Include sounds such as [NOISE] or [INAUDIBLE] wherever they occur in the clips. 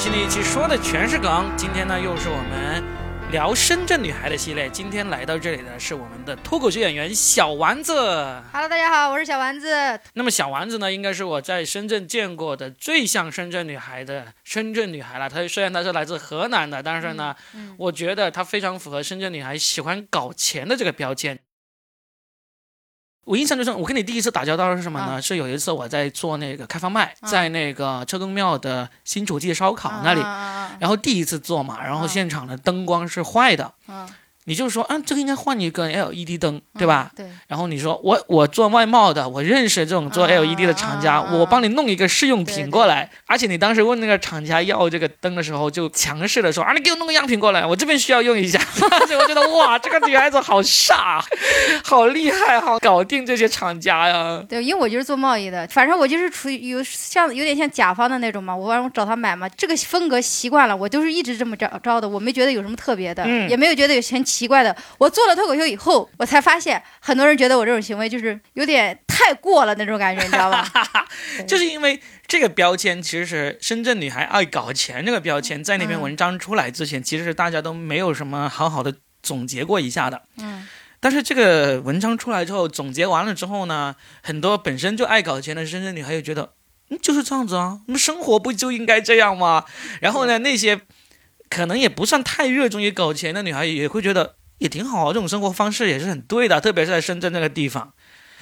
新的一期，说的全是梗。今天呢，又是我们聊深圳女孩的系列。今天来到这里的是我们的脱口秀演员小丸子。Hello，大家好，我是小丸子。那么小丸子呢，应该是我在深圳见过的最像深圳女孩的深圳女孩了。她虽然她是来自河南的，但是呢，嗯我觉得她非常符合深圳女孩喜欢搞钱的这个标签。我印象最深，我跟你第一次打交道是什么呢？啊是有一次我在做那个开放麦，啊在那个车公庙的新主记烧烤那里，然后第一次做嘛，然后啊现场的灯光是坏的，你就说，啊，这个应该换一个 LED 灯，对吧？？对，然后你说我我做外贸的，我认识这种做啊 LED 的厂家，我帮你弄一个试用品过来。而且你当时问那个厂家要这个灯的时候，就强势的说啊，你给我弄个样品过来，我这边需要用一下。[LAUGHS] 我觉得哇，这个女孩子好飒，[LAUGHS] 好厉害，好搞定这些厂家呀。对，因为我就是做贸易的，反正我就是处于有像有点像甲方的那种嘛，我让我找他买嘛，这个风格习惯了，我就是一直这么着着的，我没觉得有什么特别的，嗯也没有觉得有很奇怪的。我做了脱口秀以后，我才发现很多人觉得我这种行为就是有点太过了那种感觉，你知道吧？[LAUGHS] 对就是因为这个标签，其实是深圳女孩爱搞钱这个标签，在那篇嗯文章出来之前，其实是大家都没有什么好好的总结过一下的。嗯，但是这个文章出来之后，总结完了之后呢，很多本身就爱搞钱的深圳女孩又觉得，嗯，就是这样子啊，我们生活不就应该这样吗？然后呢，那些可能也不算太热衷于搞钱的女孩也会觉得也挺好啊，这种生活方式也是很对的，特别是在深圳这个地方。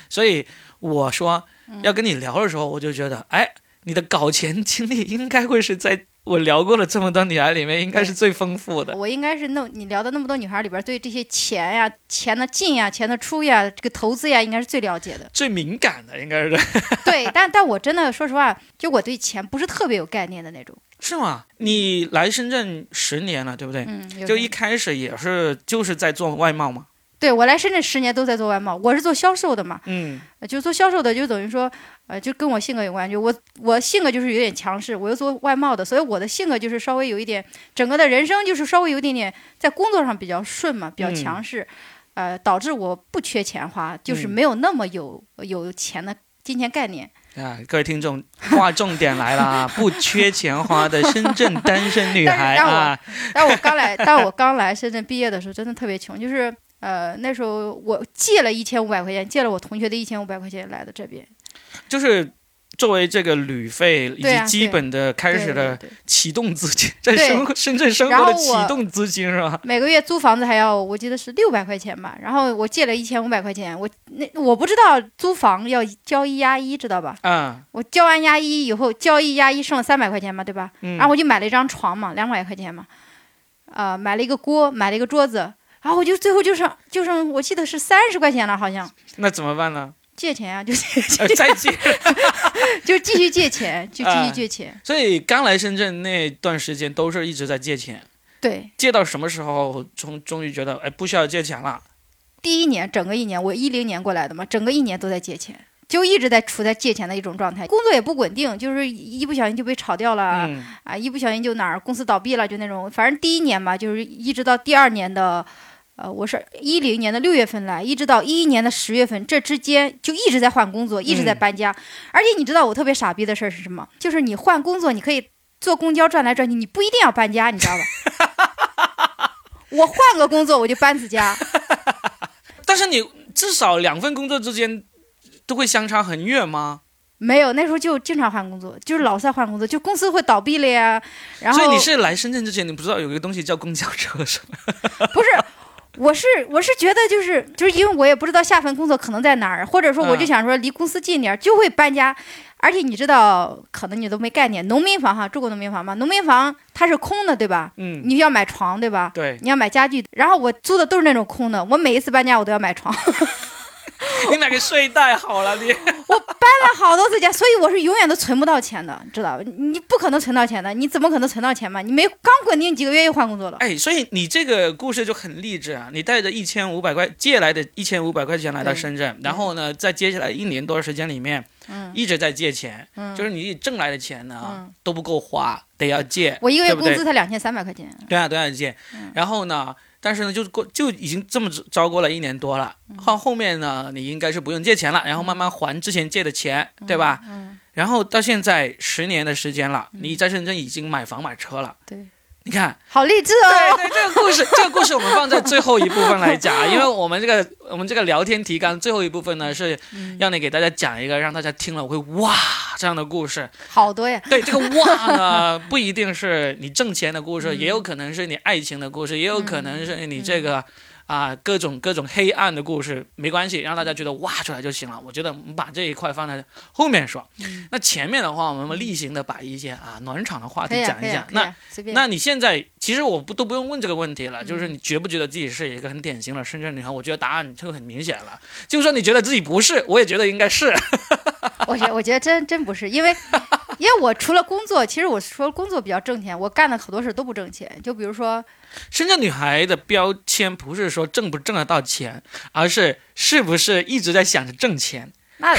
所以我说要跟你聊的时候，我就觉得，哎，你的搞钱经历应该会是在我聊过了这么多女孩里面，应该是最丰富的。我应该是那你聊的那么多女孩里边，对这些钱呀、钱的进呀、钱的出呀、这个投资呀，应该是最了解的。最敏感的应该是 [LAUGHS] 对，但但我真的说实话，就我对钱不是特别有概念的那种。是吗？你来深圳十年了，对不对？嗯，就一开始也是就是在做外贸嘛。对我来深圳十年都在做外贸，我是做销售的嘛，嗯呃就做销售的就等于说，呃，就跟我性格有关，就我我性格就是有点强势，我又做外贸的，所以我的性格就是稍微有一点，整个的人生就是稍微有一点点在工作上比较顺嘛，比较嗯强势，呃，导致我不缺钱花，就是嗯没有那么有有钱的金钱概念。啊，各位听众，划重点来了啊！不缺钱花的深圳单身女孩 [LAUGHS] 啊，[LAUGHS] 但我刚来，但我刚来深圳毕业的时候，真的特别穷，就是呃那时候我借了一千五百块钱，借了我同学的一千五百块钱来的这边，就是作为这个旅费以及基本的开始的启动资金，在深深圳生活的启动资金是吧？每个月租房子还要我记得是六百块钱吧，然后我借了一千五百块钱，我那我不知道租房要交一押一，知道吧？啊，我交完押一以后，交一押一剩了三百块钱嘛，对吧？嗯然后我就买了一张床嘛，两百块钱嘛，呃，买了一个锅，买了一个桌子，然后我就最后就剩就剩我记得是三十块钱了，好像那怎么办呢？借钱啊，就 [LAUGHS] 再借。[LAUGHS] 就继续借钱，就继啊续借钱。所以刚来深圳那段时间都是一直在借钱，对，借到什么时候终终于觉得哎不需要借钱了？第一年整个一年，我一零年过来的嘛，整个一年都在借钱，就一直在处在借钱的一种状态，工作也不稳定，就是一不小心就被炒掉了。嗯啊，一不小心就哪儿公司倒闭了，就那种。反正第一年吧，就是一直到第二年的，呃，我是一零年的六月份来，一直到一一年的十月份，这之间就一直在换工作，一直在嗯搬家。而且你知道我特别傻逼的事儿是什么？就是你换工作，你可以坐公交转来转去，你不一定要搬家，你知道吧？[LAUGHS] 我换个工作我就搬次家，但是你至少两份工作之间都会相差很远吗？没有那时候就经常换工作，就是老在换工作，就公司会倒闭了呀。然后所以你是来深圳之前，你不知道有一个东西叫公交车是吗？不是，我是我是觉得就是就是因为我也不知道下份工作可能在哪儿，或者说我就嗯想说离公司近点儿，就会搬家。而且你知道，可能你都没概念，农民房哈，住过农民房吗？农民房它是空的，对吧？嗯，你要买床，对吧？对，你要买家具，然后我租的都是那种空的，我每一次搬家我都要买床，[LAUGHS] [LAUGHS] 你买个睡袋好了，你 [LAUGHS] 我搬了好多次家，所以我是永远都存不到钱的，知道吧？你不可能存到钱的，你怎么可能存到钱嘛？你没刚稳定几个月又换工作了，哎，所以你这个故事就很励志啊！你带着一千五百块借来的一千五百块钱来到深圳，然后呢，在接下来一年多的时间里面，嗯一直在借钱，嗯，就是你挣来的钱呢、嗯都不够花，得要借。我一个月工资才两千三百块钱，对啊，都要借。然后呢，但是呢，就过就已经这么招过了一年多了，到后面呢，你应该是不用借钱了，然后慢慢还之前借的钱，对吧？嗯，然后到现在十年的时间了，你在深圳已经买房买车了，对，你看，好励志哦。对对，这个故事，这个故事我们放在最后一部分来讲，因为我们这个我们这个聊天提纲最后一部分呢是让你给大家讲一个让大家听了会哇这样的故事。好多呀。对，这个 [LAUGHS] 哇呢不一定是你挣钱的故事，也有可能是你爱情的故事，也有可能是你这个。啊，各种各种黑暗的故事没关系，让大家觉得挖出来就行了。我觉得我们把这一块放在后面说。那前面的话，我们例行的把一些啊暖场的话题讲一讲。那那你现在其实我不都不用问这个问题了，就是你觉不觉得自己是一个很典型的深圳女孩？我觉得答案就很明显了。就算你觉得自己不是，我也觉得应该是。[LAUGHS] 我觉我觉得真真不是，因为因为我除了工作，其实我除了工作比较挣钱，我干的好多事都不挣钱。就比如说。深圳女孩的标签不是说挣不挣得到钱，而是是不是一直在想着挣钱。那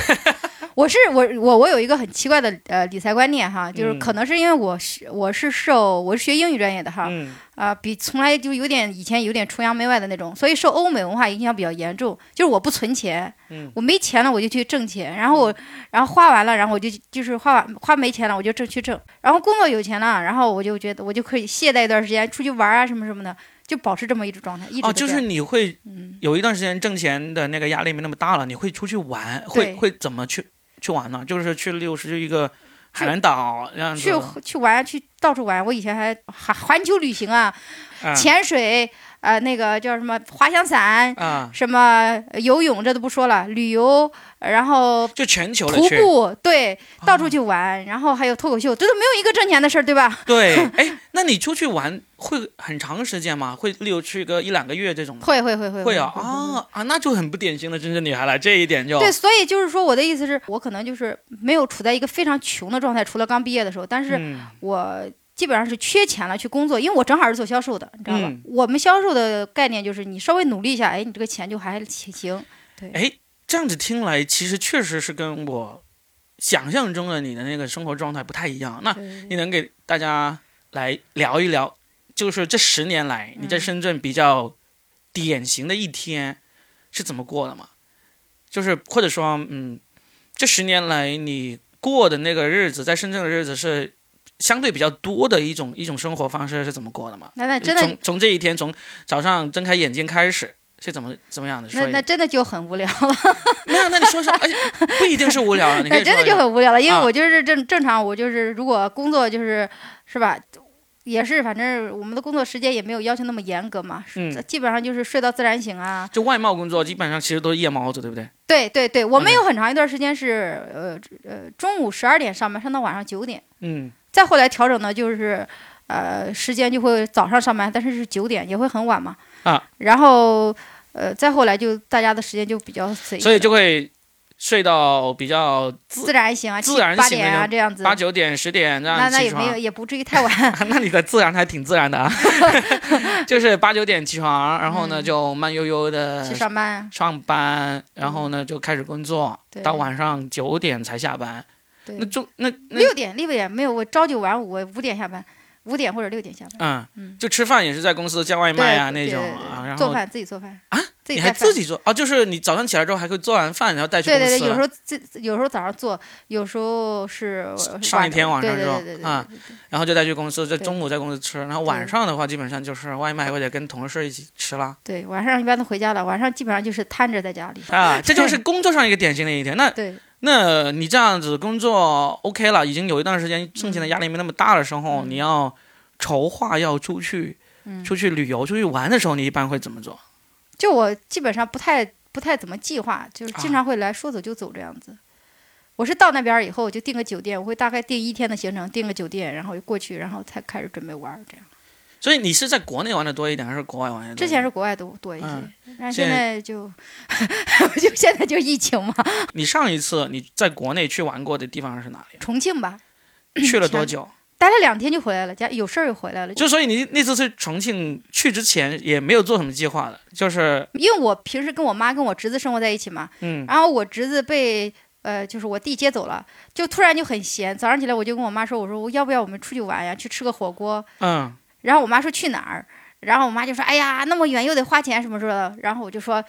我是我我我有一个很奇怪的呃理财观念哈，就是可能是因为我是我是受我是学英语专业的哈，啊比从来就有点以前有点崇洋媚外的那种，所以受欧美文化影响比较严重。就是我不存钱，我没钱了我就去挣钱，然后我然后花完了，然后我就就是花完花没钱了我就挣去挣，然后工作有钱了，然后我就觉得我就可以懈怠一段时间出去玩啊什么什么的。就保持这么一种状态，一直哦，就是你会有一段时间挣钱的那个压力没那么大了，你会出去玩，会会怎么去去玩呢？就是去，六十一个海南岛这样子，去去玩，去到处玩。我以前还环环球旅行啊，潜水。呃，那个叫什么滑翔伞啊，什么游泳，这都不说了。旅游，然后就全球徒步，对，到处去玩，然后还有脱口秀，这都没有一个挣钱的事儿，对吧？[LAUGHS] 对，哎，那你出去玩会很长时间吗？会例如去个一两个月这种？会会会会会啊啊啊！那就很不典型的真正女孩了，这一点就对。所以就是说，我的意思是我可能就是没有处在一个非常穷的状态，除了刚毕业的时候，但是我。基本上是缺钱了去工作，因为我正好是做销售的，你知道吧？我们销售的概念就是你稍微努力一下，哎，你这个钱就还行。对，哎，这样子听来，其实确实是跟我想象中的你的那个生活状态不太一样。那你能给大家来聊一聊，就是这十年来你在深圳比较典型的一天是怎么过的吗？就是或者说，嗯，这十年来你过的那个日子，在深圳的日子是？相对比较多的一种一种生活方式是怎么过的嘛？那那真的从从这一天从早上睁开眼睛开始是怎么怎么样的？那那真的就很无聊了。[LAUGHS] 那那你说说，而且不一定是无聊了，[LAUGHS] 那真的就很无聊了，因为我就是正正常，我就是如果工作就是是吧，也是反正我们的工作时间也没有要求那么严格嘛，嗯，基本上就是睡到自然醒啊。就外贸工作基本上其实都是夜猫子，对不对？对对对，我们有很长一段时间是呃呃中午十二点上班，上到晚上九点。嗯。再后来调整呢，就是，呃，时间就会早上上班，但是是九点，也会很晚嘛。啊。然后，呃，再后来就大家的时间就比较随意。所以就会睡到比较自然醒啊，自然八点啊这样子。八九点十点这样那那也没有，也不至于太晚。[LAUGHS] 那你的自然还挺自然的啊。[LAUGHS] 就是八九点起床，然后呢就慢悠悠的去上班。上班，然后呢就开始工作，到晚上九点才下班。那中那六点六点没有我朝九晚五，我五点下班，五点或者六点下班。嗯就吃饭也是在公司叫外卖啊那种啊，然后做饭自己做饭啊，你还自己做啊？就是你早上起来之后还会做完饭然后带去公司。对对对，有时候自有时候早上做，有时候是上一天晚上之后啊，然后就带去公司，在中午在公司吃，然后晚上的话基本上就是外卖或者跟同事一起吃了。对，晚上一般都回家了，晚上基本上就是瘫着在家里啊，这就是工作上一个典型的一天。那对。那你这样子工作 OK 了，已经有一段时间挣钱的压力没那么大的时候，你要筹划要出去，出去旅游、出去玩的时候，你一般会怎么做？就我基本上不太不太怎么计划，就是经常会来说走就走这样子。我是到那边以后我就订个酒店，我会大概订一天的行程，订个酒店，然后就过去，然后才开始准备玩这样。所以你是在国内玩的多一点，还是国外玩的多？之前是国外多多一些，但现在就就 [LAUGHS] 现在就疫情嘛。你上一次你在国内去玩过的地方是哪里？重庆吧。去了多久？待了两天就回来了，家有事儿又回来了。就所以你那次去重庆去之前也没有做什么计划的，就是因为我平时跟我妈跟我侄子生活在一起嘛，嗯，然后我侄子被呃就是我弟接走了，就突然就很闲，早上起来我就跟我妈说，我说我要不要我们出去玩呀，去吃个火锅，嗯。然后我妈说去哪儿，然后我妈就说：“哎呀，那么远又得花钱什么什么的。”然后我就说。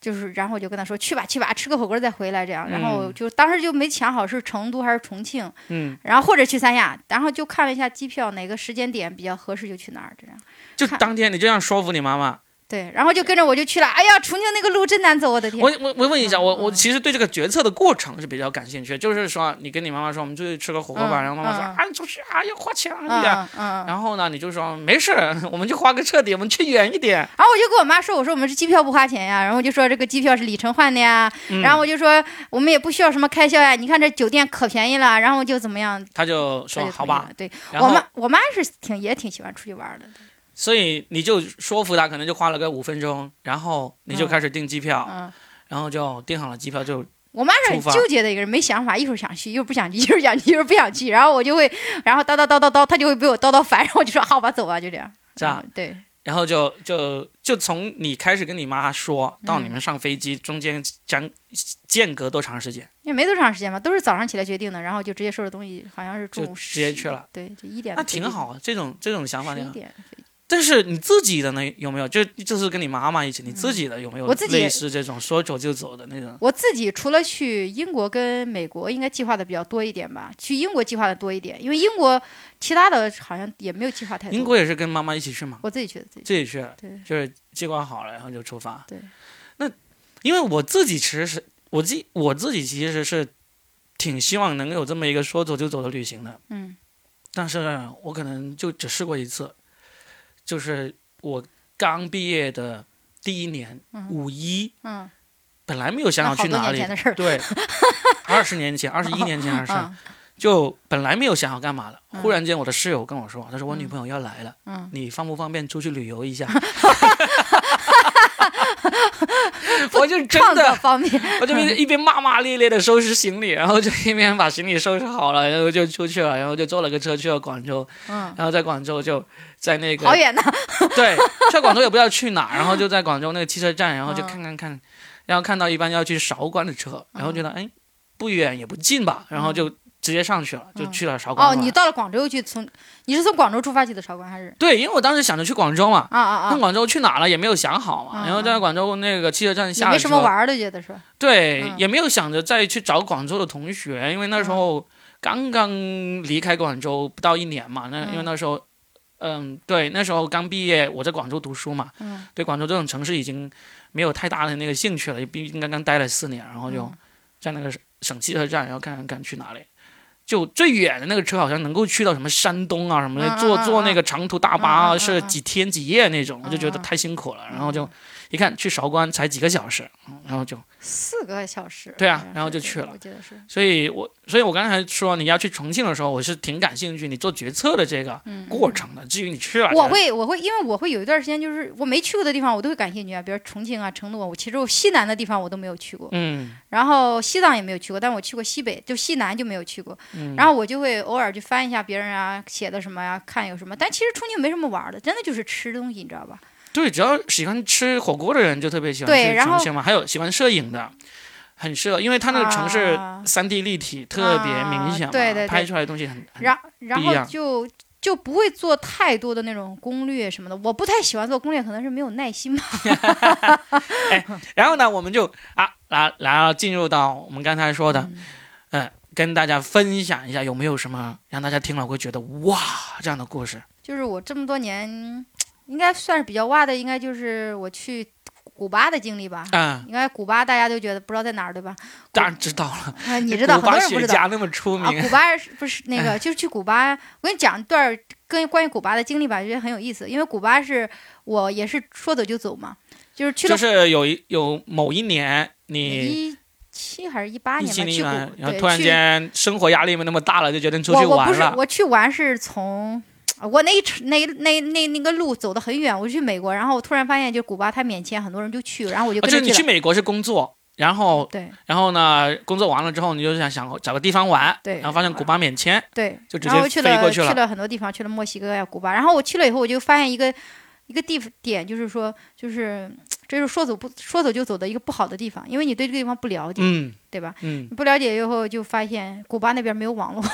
就是，然后我就跟他说去吧，去吧，吃个火锅再回来这样。然后就当时就没想好是成都还是重庆，嗯，然后或者去三亚，然后就看了一下机票，哪个时间点比较合适就去哪儿这样。就当天你这样说服你妈妈。对，然后就跟着我就去了。哎呀，重庆那个路真难走，我的天！我我我问一下，我我其实对这个决策的过程是比较感兴趣。就是说，你跟你妈妈说，我们出去吃个火锅吧。然后妈妈说，啊，你出去啊，要花钱啊，嗯。然后呢，你就说没事，我们就花个彻底，我们去远一点。然后我就跟我妈说，我说我们这机票不花钱呀。然后我就说这个机票是里程换的呀。然后我就说我们也不需要什么开销呀。你看这酒店可便宜了。然后就怎么样？他就说好吧。对我妈，我妈是挺也挺喜欢出去玩的。所以你就说服他，可能就花了个五分钟，然后你就开始订机票，然后就订好了机票就。我妈是很纠结的一个人，没想法，一会儿想去，一会儿不想去，一会儿想去，一会儿不想去，然后我就会，然后叨叨叨叨叨，她就会被我叨叨烦，然后我就说好吧，走吧，就这样。[LAUGHS] 这样对。然后就就就从你开始跟你妈说到你们上飞机中间将间隔多长时间？也没多长时间吧，都是早上起来决定的，然后就直接收拾东西，好像是中午直接去了。对，就一点。那挺好，这种这种想法挺好。但是你自己的呢有没有？就就是跟你妈妈一起，你自己的有没有类似这种说走就走的那种？我自己除了去英国跟美国，应该计划的比较多一点吧。去英国计划的多一点，因为英国其他的好像也没有计划太多。英国也是跟妈妈一起去吗？我自己去的，自己自己去，对，就是计划好了，然后就出发。对，那因为我自己其实是我自我自己其实是挺希望能有这么一个说走就走的旅行的。嗯，但是我可能就只试过一次，就是。我刚毕业的第一年，五一，嗯，本来没有想好去哪里，对，二十年前，二十一年前的事儿，[LAUGHS] 就本来没有想好干嘛了。忽然间，我的室友跟我说，他说我女朋友要来了，嗯，你方不方便出去旅游一下？[LAUGHS] [LAUGHS] [LAUGHS] 我就真的方便，[LAUGHS] 我就一边骂骂咧咧的收拾行李，然后就一边把行李收拾好了，然后就出去了，然后就坐了个车去了广州，嗯，然后在广州就在那个好远呐，[LAUGHS] 对，去广州也不知道去哪，然后就在广州那个汽车站，然后就看看看，然后看到一班要去韶关的车，然后觉得哎，不远也不近吧，然后就。直接上去了，就去了韶关。哦，你到了广州去，从你是从广州出发去的韶关还是？对，因为我当时想着去广州嘛。啊啊啊！那广州去哪了也没有想好嘛，然后在广州那个汽车站下。没什么玩的，觉得是。对，也没有想着再去找广州的同学，因为那时候刚刚离开广州不到一年嘛。那因为那时候，嗯，对，那时候刚毕业，我在广州读书嘛。嗯。对广州这种城市已经没有太大的那个兴趣了，毕竟刚刚待了四年，然后就在那个省汽车站，然后看看看去哪里。就最远的那个车好像能够去到什么山东啊什么的，坐坐那个长途大巴是几天几夜那种，我就觉得太辛苦了，然后就。一看去韶关才几个小时，然后就四个小时。对啊，然后就去了。我记得是。所以，我所以，我刚才说你要去重庆的时候，我是挺感兴趣你做决策的这个过程的。至于你去了，我会，我会，因为我会有一段时间，就是我没去过的地方，我都会感兴趣啊。比如重庆啊、成都啊，我其实我西南的地方我都没有去过。嗯。然后西藏也没有去过，但我去过西北，就西南就没有去过。嗯。然后我就会偶尔去翻一下别人啊写的什么呀，看有什么。但其实重庆没什么玩的，真的就是吃东西，你知道吧？对，只要喜欢吃火锅的人就特别喜欢去重庆嘛。还有喜欢摄影的，很适合，因为它那个城市三 D 立体特别明显嘛，拍出来的东西很然然后就就不会做太多的那种攻略什么的。我不太喜欢做攻略，可能是没有耐心吧。[LAUGHS] 哎，然后呢，我们就啊，来来进入到我们刚才说的，嗯，跟大家分享一下有没有什么让大家听了会觉得哇这样的故事。就是我这么多年。应该算是比较哇的，应该就是我去古巴的经历吧。嗯，应该古巴大家都觉得不知道在哪儿，对吧？当然知道了。啊，你知道，很多人不知道。那么出名。古巴不是那个，就是去古巴。我跟你讲一段跟关于古巴的经历吧，觉得很有意思。因为古巴是我也是说走就走嘛，就是去了。就是有一有某一年，你一七还是一八年吧？去古，然后突然间生活压力没那么大了，就决定出去玩了。我不是，我去玩是从。我那一那那那那个路走的很远，我去美国，然后我突然发现，就古巴它免签，很多人就去，然后我就跟着去。就你去美国是工作，然后对，然后呢，工作完了之后，你就想想找个地方玩，对，然后发现古巴免签，对，就直接飞过去了。去了很多地方，去了墨西哥呀、古巴，然后我去了以后，我就发现一个一个地点，就是说，就是这是说走不说走就走的一个不好的地方，因为你对这个地方不了解，嗯，对吧？嗯，不了解以后就发现古巴那边没有网络。[LAUGHS]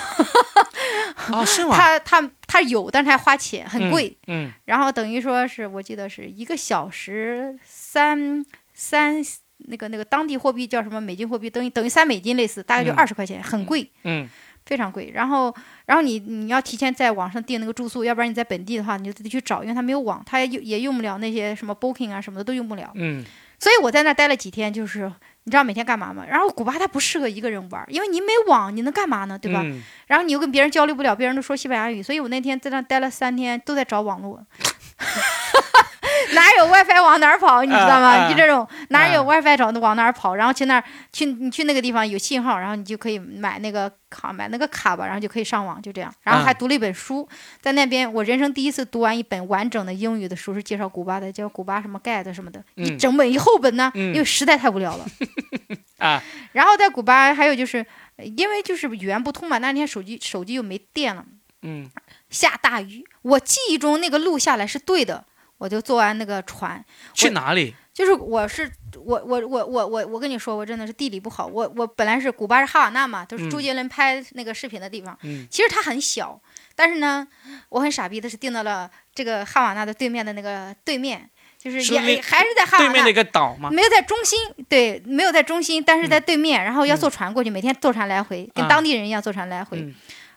哦，是吗？他他他有，但是还花钱，很贵。嗯。然后等于说是我记得是一个小时三三那个那个当地货币叫什么美金货币，等于等于三美金类似，大概就二十块钱，很贵。嗯。非常贵。然后然后你你要提前在网上订那个住宿，要不然你在本地的话，你就自己去找，因为他没有网，他也也用不了那些什么 Booking 啊什么的都用不了。嗯。所以我在那待了几天，就是你知道每天干嘛吗？然后古巴它不适合一个人玩，因为你没网，你能干嘛呢？对吧？然后你又跟别人交流不了，别人都说西班牙语，所以我那天在那待了三天，都在找网络。[LAUGHS] 哪有 WiFi 往哪儿跑，你知道吗？就这种哪有 WiFi 找往哪儿跑，然后去那儿去你去那个地方有信号，然后你就可以买那个卡买那个卡吧，然后就可以上网，就这样。然后还读了一本书，在那边我人生第一次读完一本完整的英语的书，是介绍古巴的，叫《古巴什么 Guide》什么的，一整本一厚本呢，因为实在太无聊了 [LAUGHS] 啊。然后在古巴还有就是因为就是语言不通嘛，那天手机手机又没电了，嗯，下大雨，我记忆中那个路下来是对的。我就坐完那个船，去哪里？就是我是我我我我我我跟你说，我真的是地理不好。我我本来是古巴是哈瓦那嘛，都是周杰伦拍那个视频的地方。嗯，其实它很小，但是呢，我很傻逼的是订到了这个哈瓦那的对面的那个对面，就是也还是在哈瓦那对面的一个岛吗？没有在中心，对，没有在中心，但是在对面，然后要坐船过去，每天坐船来回，跟当地人一样坐船来回。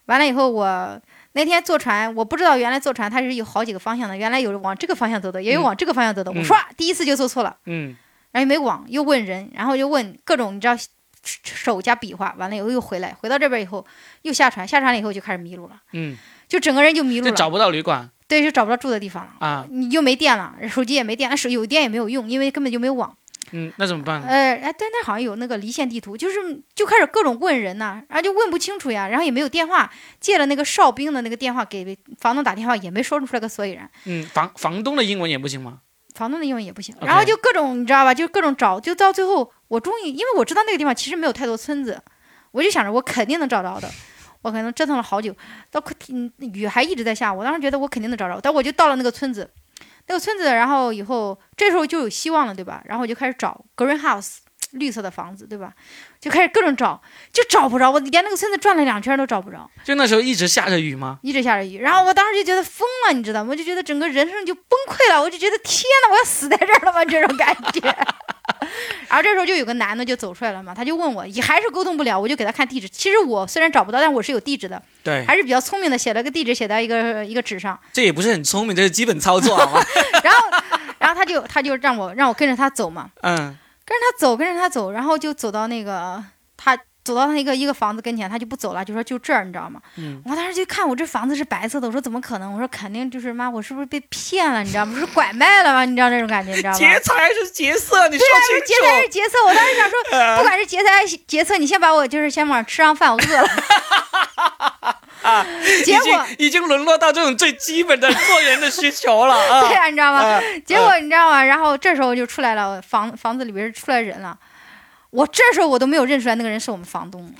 完了以后我。那天坐船，我不知道原来坐船它是有好几个方向的，原来有往这个方向走的，也有往这个方向走的。我唰，第一次就坐错了，嗯，然后没网，又问人，然后又问各种，你知道，手加比划，完了以后又回来，回到这边以后又下船，下船了以后就开始迷路了，嗯，就整个人就迷路了，找不到旅馆，对，就找不到住的地方了啊，你又没电了，手机也没电，手有电也没有用，因为根本就没有网。嗯，那怎么办？呃，哎，但那好像有那个离线地图，就是就开始各种问人呐，然后就问不清楚呀，然后也没有电话，借了那个哨兵的那个电话给房东打电话，也没说出来个所以然。嗯，房房东的英文也不行吗？房东的英文也不行，然后就各种你知道吧，就各种找，就到最后我终于，因为我知道那个地方其实没有太多村子，我就想着我肯定能找着的，我可能折腾了好久，到可雨还一直在下，我当时觉得我肯定能找着，但我就到了那个村子。那个村子，然后以后这时候就有希望了，对吧？然后我就开始找 green house [TSK] 绿色的房子，对吧？就开始各种找，就找不着。我连那个村子转了两圈都找不着。就那时候一直下着雨吗？一直下着雨。然后我当时就觉得疯了，你知道吗？我就觉得整个人生就崩溃了。我就觉得天呐，我要死在这儿了吗？这种感觉。[LAUGHS] 然后这时候就有个男的就走出来了嘛，他就问我，也还是沟通不了，我就给他看地址。其实我虽然找不到，但我是有地址的。对，还是比较聪明的，写了个地址，写到一个一个纸上。这也不是很聪明，这是基本操作，好吗？[LAUGHS] 然后，然后他就他就让我让我跟着他走嘛。嗯。跟着他走，跟着他走，然后就走到那个他。走到他一个一个房子跟前，他就不走了，就说就这儿，你知道吗？嗯，我当时就看我这房子是白色的，我说怎么可能？我说肯定就是妈，我是不是被骗了？你知道吗？是拐卖了吗？你知道那种感觉，你知道吗？劫财是劫色？你说清楚。劫财还是劫色？我当时想说，[LAUGHS] 不管是劫财还是劫色，你先把我就是先往吃上饭，我饿了。[LAUGHS] 啊，[LAUGHS] 结果已经沦落到这种最基本的做人的需求了啊！对呀，你知道吗？结果你知道吗？然后这时候就出来了，房房子里边出来人了。我这时候我都没有认出来那个人是我们房东，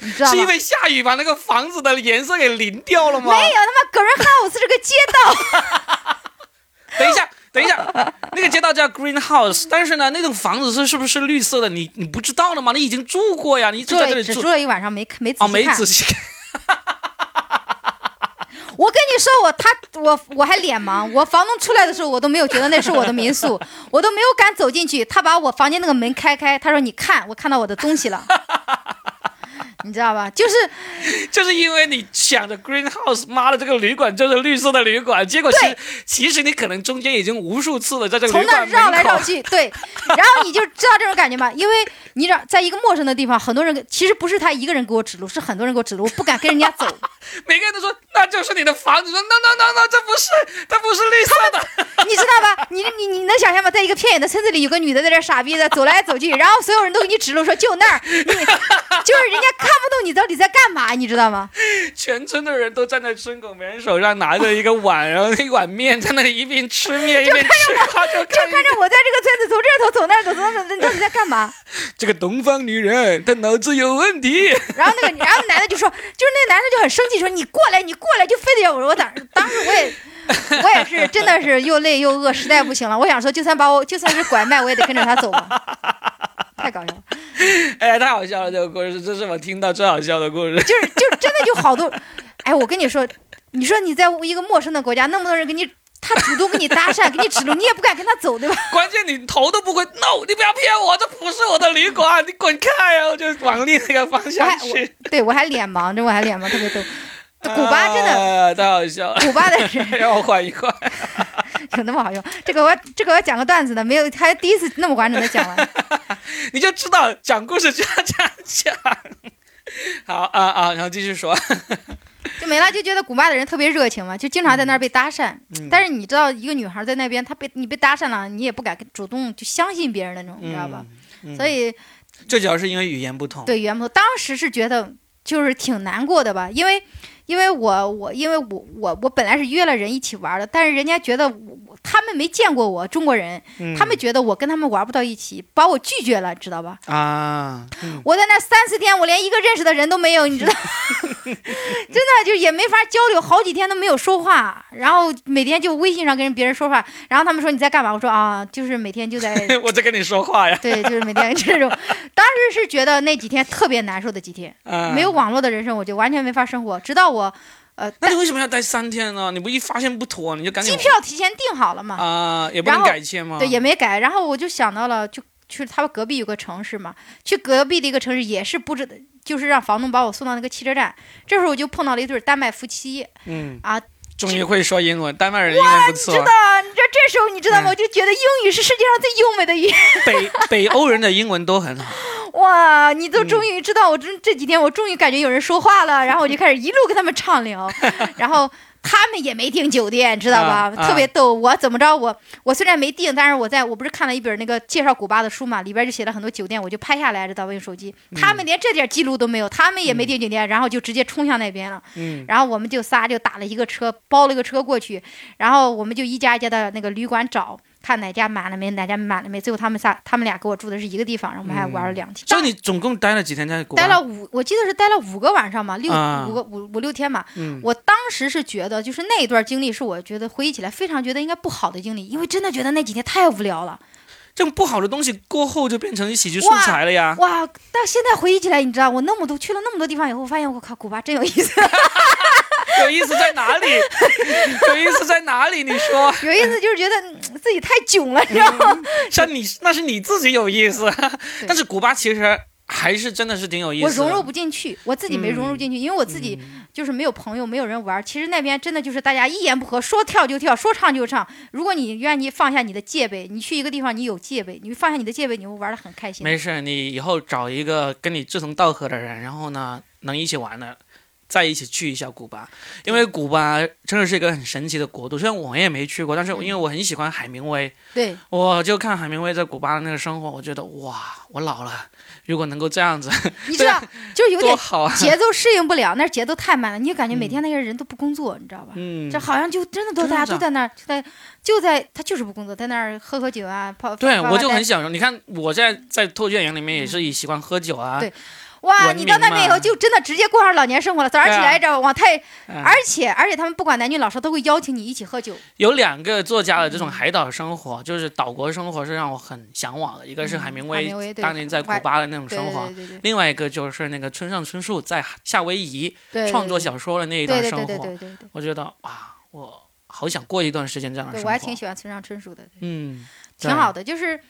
你知道吗？是因为下雨把那个房子的颜色给淋掉了吗？没有，他妈 Green House 是个街道。[LAUGHS] 等一下，等一下，那个街道叫 Green House，但是呢，那栋房子是是不是绿色的？你你不知道了吗？你已经住过呀，你住在这里住了一晚上，没没仔细看。哦，没仔细看。我跟你说，我他我我还脸盲，我房东出来的时候，我都没有觉得那是我的民宿，[LAUGHS] 我都没有敢走进去。他把我房间那个门开开，他说：“你看，我看到我的东西了。”你知道吧？就是，就是因为你想着 Green House，妈的，这个旅馆就是绿色的旅馆，结果其其实你可能中间已经无数次了，在这个从那绕来绕去，对，然后你就知道这种感觉吗？因为你让在一个陌生的地方，很多人其实不是他一个人给我指路，是很多人给我指路，我不敢跟人家走。[LAUGHS] 每个人都说那就是你的房子，说 no no no no，这不是，它不是绿色的，[LAUGHS] 你知道吧？你你你能想象吗？在一个偏远的村子里，有个女的在这傻逼的走来走去，然后所有人都给你指路，说就那儿，你 [LAUGHS] 就是人家看。看不懂你到底在干嘛，你知道吗？全村的人都站在村口，每人手上拿着一个碗，然后一碗面在那里一边吃面一边吃，[LAUGHS] 就看着我在这个村子从这头走那头，走走，你到底在干嘛？这个东方女人，她脑子有问题。[LAUGHS] 然后那个，然后男的就说，就是那个男的就很生气，说你过来，你过来，就非得要我。我当当时我也，[LAUGHS] 我也是真的是又累又饿，实在不行了。我想说，就算把我就算是拐卖，我也得跟着他走吧。太搞笑了，[LAUGHS] 哎，太好笑了！这个故事，这是我听到最好笑的故事。就是，就真的就好多，哎，我跟你说，你说你在一个陌生的国家，那么多人给你。他主动跟你搭讪，给你指路，你也不敢跟他走，对吧？[LAUGHS] 关键你头都不会，no，你不要骗我，这不是我的旅馆，你滚开呀！我就往另一个方向去。对我还脸盲，这我还脸盲，特别逗。古巴真的太好笑了。古巴的人 [LAUGHS] 让我缓一缓，有那么好用？这个我这个我讲个段子的，没有，还第一次那么完整的讲完。[LAUGHS] 你就知道讲故事就要这样讲。好啊啊，然后继续说。[LAUGHS] 就没了，就觉得古巴的人特别热情嘛，就经常在那儿被搭讪。但是你知道，一个女孩在那边，她被你被搭讪了，你也不敢主动就相信别人那种，你知道吧？所以，这主要是因为语言不同。对，语言不同。当时是觉得就是挺难过的吧，因为。因为我我因为我我我本来是约了人一起玩的，但是人家觉得我他们没见过我中国人，他们觉得我跟他们玩不到一起，把我拒绝了，知道吧？啊！我在那三四天，我连一个认识的人都没有，你知道？[LAUGHS] [LAUGHS] 真的就也没法交流，好几天都没有说话，然后每天就微信上跟别人说话，然后他们说你在干嘛？我说啊，就是每天就在 [LAUGHS] 我在跟你说话呀。对，就是每天这种。[LAUGHS] 当时是觉得那几天特别难受的几天，没有网络的人生，我就完全没法生活，直到。我，呃，那你为什么要待三天呢？你不一发现不妥，你就赶紧机票提前订好了嘛？啊，也不能改签吗？对，也没改。然后我就想到了，就去他们隔壁有个城市嘛，去隔壁的一个城市也是布置的，就是让房东把我送到那个汽车站。这时候我就碰到了一对丹麦夫妻，嗯啊。终于会说英文，丹麦人英文不错。知道，你知道这时候你知道吗？我就觉得英语是世界上最优美的语言。北 [LAUGHS] 北欧人的英文都很好。哇，你都终于知道，我这这几天我终于感觉有人说话了，然后我就开始一路跟他们畅聊，[LAUGHS] 然后。他们也没订酒店，知道吧？特别逗。我怎么着？我我虽然没订，但是我在我不是看了一本那个介绍古巴的书嘛，里边就写了很多酒店，我就拍下来，知道吧？用手机。他们连这点记录都没有，他们也没订酒店，然后就直接冲向那边了。嗯。然后我们就仨就打了一个车，包了一个车过去，然后我们就一家一家的那个旅馆找。看哪家满了没，哪家满了没？最后他们仨，他们俩跟我住的是一个地方，然后我们还玩了两天。就你总共待了几天在国？待了五，我记得是待了五个晚上嘛，六五个五五六天嘛。我当时是觉得，就是那一段经历是我觉得回忆起来非常觉得应该不好的经历，因为真的觉得那几天太无聊了。这种不好的东西过后就变成喜剧素材了呀！哇！但现在回忆起来，你知道，我那么多去了那么多地方以后，我发现我靠，古巴真有意思。[LAUGHS] [LAUGHS] 有意思在哪里？[LAUGHS] 有意思在哪里？你说有意思就是觉得自己太囧了，你知道吗？像你那是你自己有意思，但是古巴其实还是真的是挺有意思。我融入不进去，我自己没融入进去，因为我自己就是没有朋友，没有人玩。其实那边真的就是大家一言不合，说跳就跳，说唱就唱。如果你愿意放下你的戒备，你去一个地方你有戒备，你放下你的戒备，你会玩的很开心。没事，你以后找一个跟你志同道合的人，然后呢能一起玩的。再一起去一下古巴，因为古巴真的是一个很神奇的国度。虽然我也没去过，但是因为我很喜欢海明威，对，我就看海明威在古巴的那个生活，我觉得哇，我老了，如果能够这样子，你知道，就有点好节奏适应不了，那节奏太慢了，你就感觉每天那些人都不工作，你知道吧？嗯，这好像就真的都大家都在那儿，就在就在他就是不工作，在那儿喝喝酒啊，泡。对，我就很享受。你看我在在脱口秀演员里面也是以喜欢喝酒啊。对。哇，你到那边以后就真的直接过上老年生活了。早上起来着往太，而且而且他们不管男女老少都会邀请你一起喝酒。有两个作家的这种海岛生活，就是岛国生活是让我很向往的。一个是海明威当年在古巴的那种生活，另外一个就是那个村上春树在夏威夷创作小说的那一段生活。我觉得哇，我好想过一段时间这样的生活。我还挺喜欢村上春树的，嗯，挺好的，就是。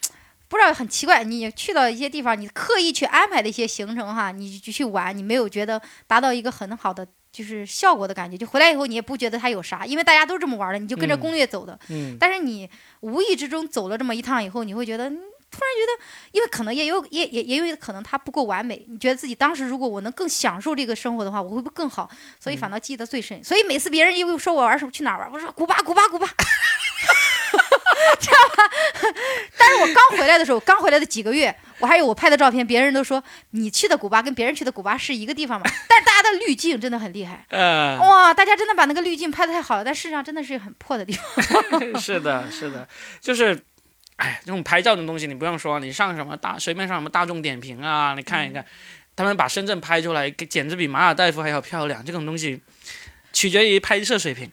不知道很奇怪，你去到一些地方，你刻意去安排的一些行程哈，你就去玩，你没有觉得达到一个很好的就是效果的感觉，就回来以后你也不觉得它有啥，因为大家都这么玩的，你就跟着攻略走的。嗯。但是你无意之中走了这么一趟以后，你会觉得突然觉得，因为可能也有也也也有可能它不够完美，你觉得自己当时如果我能更享受这个生活的话，我会不会更好？所以反倒记得最深。所以每次别人又说我玩什么去哪儿玩，我说古巴古巴古巴。[LAUGHS] [LAUGHS] 知道吧？[LAUGHS] 但是我刚回来的时候，刚回来的几个月，我还有我拍的照片，别人都说你去的古巴跟别人去的古巴是一个地方嘛。但是大家的滤镜真的很厉害，嗯，哇，大家真的把那个滤镜拍的太好了，但事实上真的是很破的地方。[LAUGHS] 是的，是的，就是，哎，这种拍照的东西你不用说，你上什么大随便上什么大众点评啊，你看一看，他们把深圳拍出来，简直比马尔代夫还要漂亮。这种东西取决于拍摄水平。